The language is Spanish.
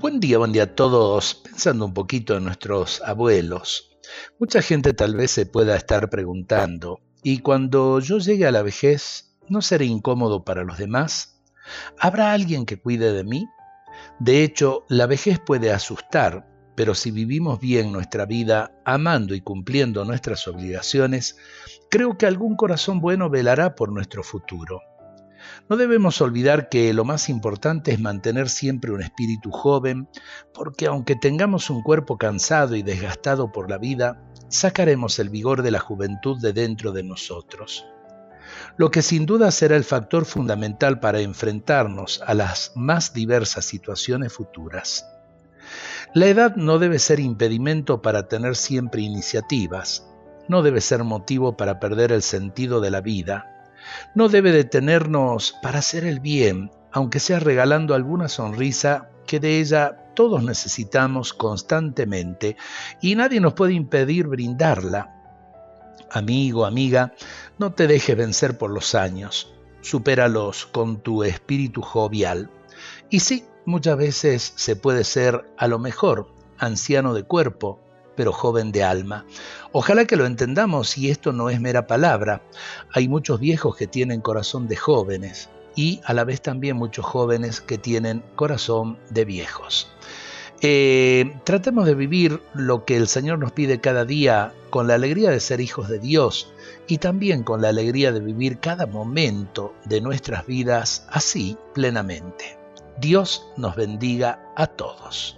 Buen día, buen día a todos. Pensando un poquito en nuestros abuelos, mucha gente tal vez se pueda estar preguntando, ¿y cuando yo llegue a la vejez, no seré incómodo para los demás? ¿Habrá alguien que cuide de mí? De hecho, la vejez puede asustar, pero si vivimos bien nuestra vida, amando y cumpliendo nuestras obligaciones, creo que algún corazón bueno velará por nuestro futuro. No debemos olvidar que lo más importante es mantener siempre un espíritu joven, porque aunque tengamos un cuerpo cansado y desgastado por la vida, sacaremos el vigor de la juventud de dentro de nosotros. Lo que sin duda será el factor fundamental para enfrentarnos a las más diversas situaciones futuras. La edad no debe ser impedimento para tener siempre iniciativas, no debe ser motivo para perder el sentido de la vida, no debe detenernos para hacer el bien, aunque sea regalando alguna sonrisa que de ella todos necesitamos constantemente y nadie nos puede impedir brindarla. Amigo, amiga, no te dejes vencer por los años, supéralos con tu espíritu jovial. Y sí, muchas veces se puede ser a lo mejor anciano de cuerpo, pero joven de alma. Ojalá que lo entendamos y esto no es mera palabra. Hay muchos viejos que tienen corazón de jóvenes y a la vez también muchos jóvenes que tienen corazón de viejos. Eh, tratemos de vivir lo que el Señor nos pide cada día con la alegría de ser hijos de Dios y también con la alegría de vivir cada momento de nuestras vidas así plenamente. Dios nos bendiga a todos.